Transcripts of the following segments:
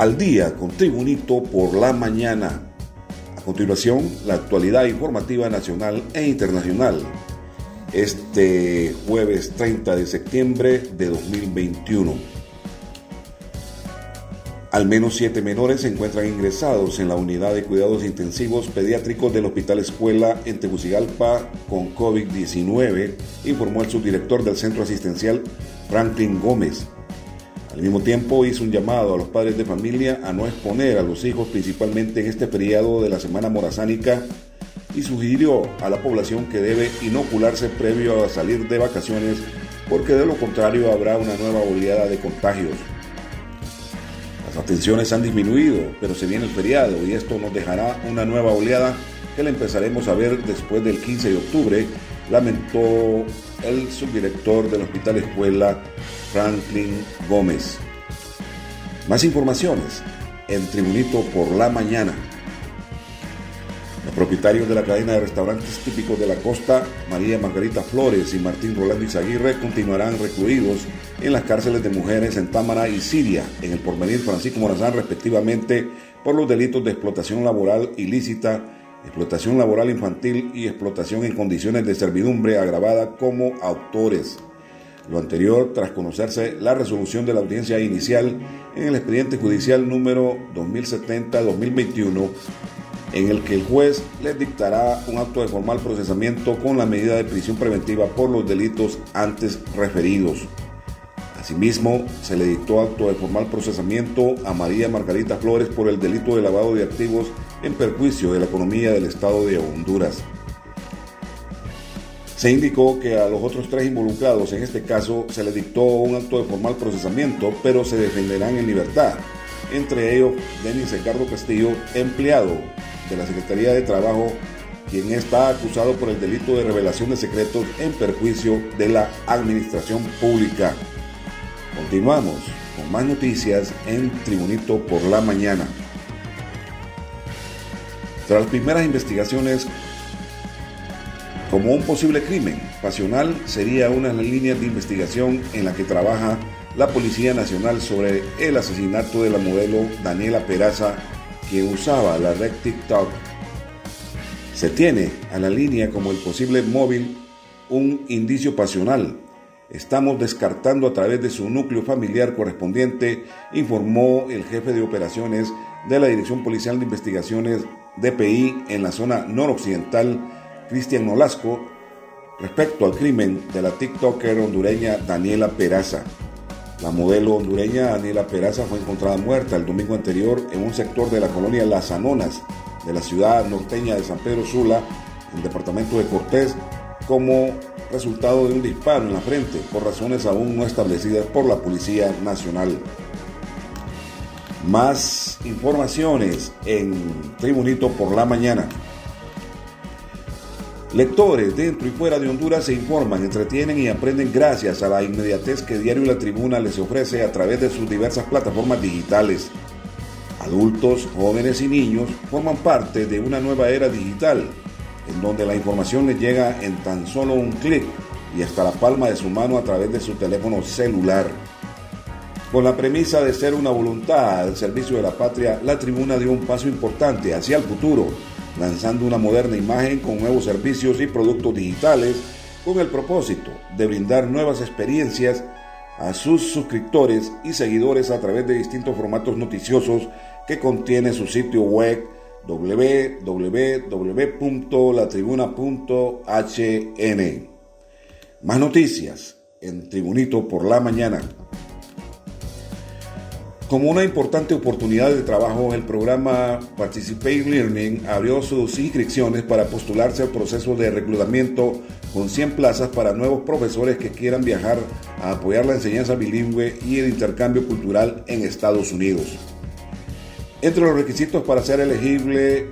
al día con Tribunito por la mañana. A continuación, la actualidad informativa nacional e internacional. Este jueves 30 de septiembre de 2021. Al menos siete menores se encuentran ingresados en la unidad de cuidados intensivos pediátricos del Hospital Escuela en Tegucigalpa con COVID-19, informó el subdirector del centro asistencial Franklin Gómez. Al mismo tiempo hizo un llamado a los padres de familia a no exponer a los hijos principalmente en este periodo de la semana morazánica y sugirió a la población que debe inocularse previo a salir de vacaciones porque de lo contrario habrá una nueva oleada de contagios. Las atenciones han disminuido, pero se viene el feriado y esto nos dejará una nueva oleada que la empezaremos a ver después del 15 de octubre, lamentó el subdirector del Hospital Escuela, Franklin Gómez. Más informaciones en Tribunito por la Mañana. Los propietarios de la cadena de restaurantes típicos de la costa, María Margarita Flores y Martín Rolando Izaguirre, continuarán recluidos en las cárceles de mujeres en Támara y Siria, en el porvenir Francisco Morazán, respectivamente, por los delitos de explotación laboral ilícita, explotación laboral infantil y explotación en condiciones de servidumbre agravada como autores. Lo anterior tras conocerse la resolución de la audiencia inicial en el expediente judicial número 2070-2021 en el que el juez les dictará un acto de formal procesamiento con la medida de prisión preventiva por los delitos antes referidos. Asimismo, se le dictó acto de formal procesamiento a María Margarita Flores por el delito de lavado de activos en perjuicio de la economía del Estado de Honduras. Se indicó que a los otros tres involucrados en este caso se le dictó un acto de formal procesamiento, pero se defenderán en libertad. Entre ellos, Denis Ricardo Castillo, empleado de la Secretaría de Trabajo, quien está acusado por el delito de revelación de secretos en perjuicio de la administración pública. Continuamos con más noticias en Tribunito por la mañana. Tras las primeras investigaciones como un posible crimen pasional sería una de las líneas de investigación en la que trabaja la Policía Nacional sobre el asesinato de la modelo Daniela Peraza que usaba la red TikTok. Se tiene a la línea como el posible móvil un indicio pasional. Estamos descartando a través de su núcleo familiar correspondiente, informó el jefe de operaciones de la Dirección Policial de Investigaciones DPI en la zona noroccidental, Cristian Nolasco, respecto al crimen de la TikToker hondureña Daniela Peraza. La modelo hondureña Daniela Peraza fue encontrada muerta el domingo anterior en un sector de la colonia Las Anonas de la ciudad norteña de San Pedro Sula, en el departamento de Cortés, como resultado de un disparo en la frente por razones aún no establecidas por la Policía Nacional. Más informaciones en Tribunito por la mañana. Lectores dentro y fuera de Honduras se informan, entretienen y aprenden gracias a la inmediatez que Diario La Tribuna les ofrece a través de sus diversas plataformas digitales. Adultos, jóvenes y niños forman parte de una nueva era digital, donde la información les llega en tan solo un clic y hasta la palma de su mano a través de su teléfono celular. Con la premisa de ser una voluntad al servicio de la patria, la tribuna dio un paso importante hacia el futuro lanzando una moderna imagen con nuevos servicios y productos digitales con el propósito de brindar nuevas experiencias a sus suscriptores y seguidores a través de distintos formatos noticiosos que contiene su sitio web www.latribuna.hn. Más noticias en Tribunito por la mañana. Como una importante oportunidad de trabajo, el programa Participate Learning abrió sus inscripciones para postularse al proceso de reclutamiento con 100 plazas para nuevos profesores que quieran viajar a apoyar la enseñanza bilingüe y el intercambio cultural en Estados Unidos. Entre los requisitos para ser elegible,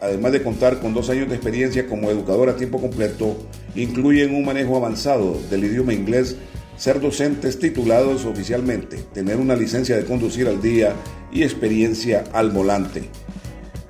además de contar con dos años de experiencia como educador a tiempo completo, incluyen un manejo avanzado del idioma inglés ser docentes titulados oficialmente, tener una licencia de conducir al día y experiencia al volante.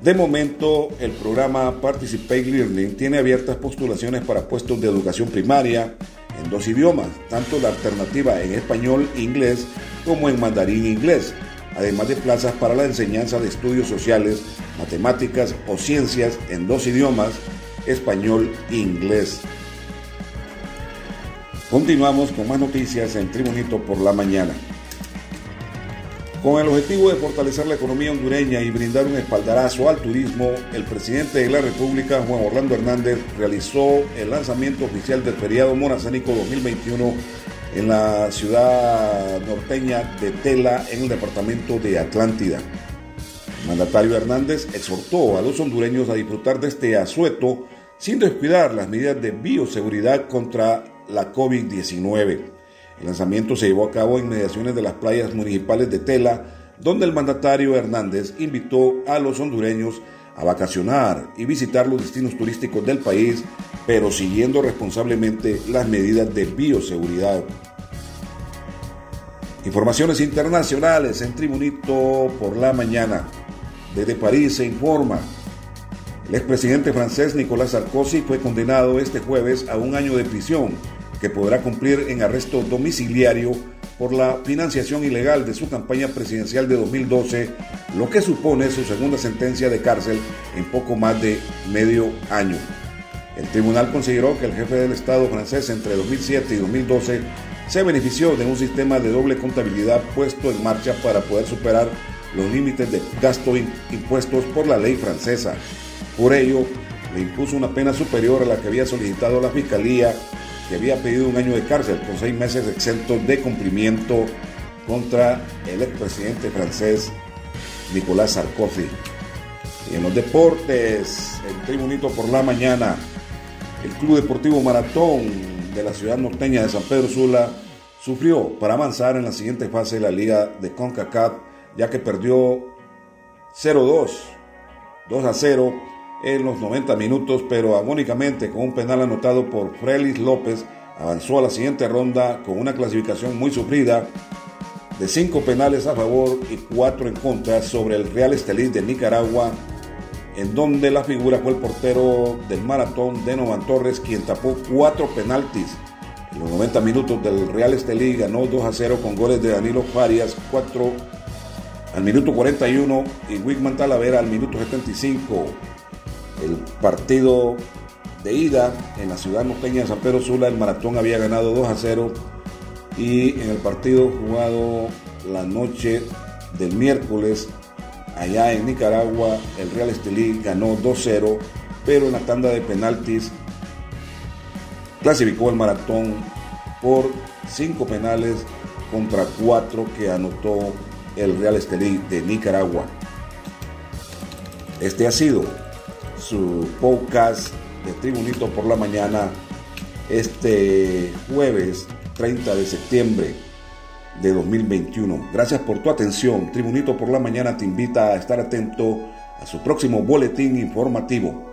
De momento, el programa Participate Learning tiene abiertas postulaciones para puestos de educación primaria en dos idiomas, tanto la alternativa en español e inglés como en mandarín e inglés, además de plazas para la enseñanza de estudios sociales, matemáticas o ciencias en dos idiomas, español e inglés. Continuamos con más noticias en Tribunito por la mañana. Con el objetivo de fortalecer la economía hondureña y brindar un espaldarazo al turismo, el presidente de la República, Juan Orlando Hernández, realizó el lanzamiento oficial del feriado morazánico 2021 en la ciudad norteña de Tela, en el departamento de Atlántida. El mandatario Hernández exhortó a los hondureños a disfrutar de este asueto sin descuidar las medidas de bioseguridad contra la COVID-19. El lanzamiento se llevó a cabo en mediaciones de las playas municipales de Tela, donde el mandatario Hernández invitó a los hondureños a vacacionar y visitar los destinos turísticos del país, pero siguiendo responsablemente las medidas de bioseguridad. Informaciones internacionales en Tribunito por la mañana. Desde París se informa. El expresidente francés Nicolas Sarkozy fue condenado este jueves a un año de prisión que podrá cumplir en arresto domiciliario por la financiación ilegal de su campaña presidencial de 2012, lo que supone su segunda sentencia de cárcel en poco más de medio año. El tribunal consideró que el jefe del Estado francés entre 2007 y 2012 se benefició de un sistema de doble contabilidad puesto en marcha para poder superar los límites de gasto impuestos por la ley francesa. Por ello, le impuso una pena superior a la que había solicitado la Fiscalía que había pedido un año de cárcel con seis meses exentos de cumplimiento contra el expresidente francés Nicolás Sarkozy. Y en los deportes, el Tribunito por la mañana, el Club Deportivo Maratón de la ciudad norteña de San Pedro Sula sufrió para avanzar en la siguiente fase de la liga de CONCACAF, ya que perdió 0-2, 2 a 0 en los 90 minutos, pero agónicamente con un penal anotado por Frelis López, avanzó a la siguiente ronda con una clasificación muy sufrida de 5 penales a favor y 4 en contra sobre el Real Estelí de Nicaragua, en donde la figura fue el portero del maratón Denovan Torres, quien tapó 4 penaltis. En los 90 minutos del Real Estelí ganó 2 a 0 con goles de Danilo Farias, 4 al minuto 41 y Wigman Talavera al minuto 75 el partido de ida en la ciudad norteña de San Pedro Sula, el maratón había ganado 2 a 0 y en el partido jugado la noche del miércoles allá en Nicaragua, el Real Estelí ganó 2-0, pero en la tanda de penaltis clasificó el maratón por 5 penales contra 4 que anotó el Real Estelí de Nicaragua. Este ha sido su podcast de Tribunito por la mañana este jueves 30 de septiembre de 2021. Gracias por tu atención. Tribunito por la mañana te invita a estar atento a su próximo boletín informativo.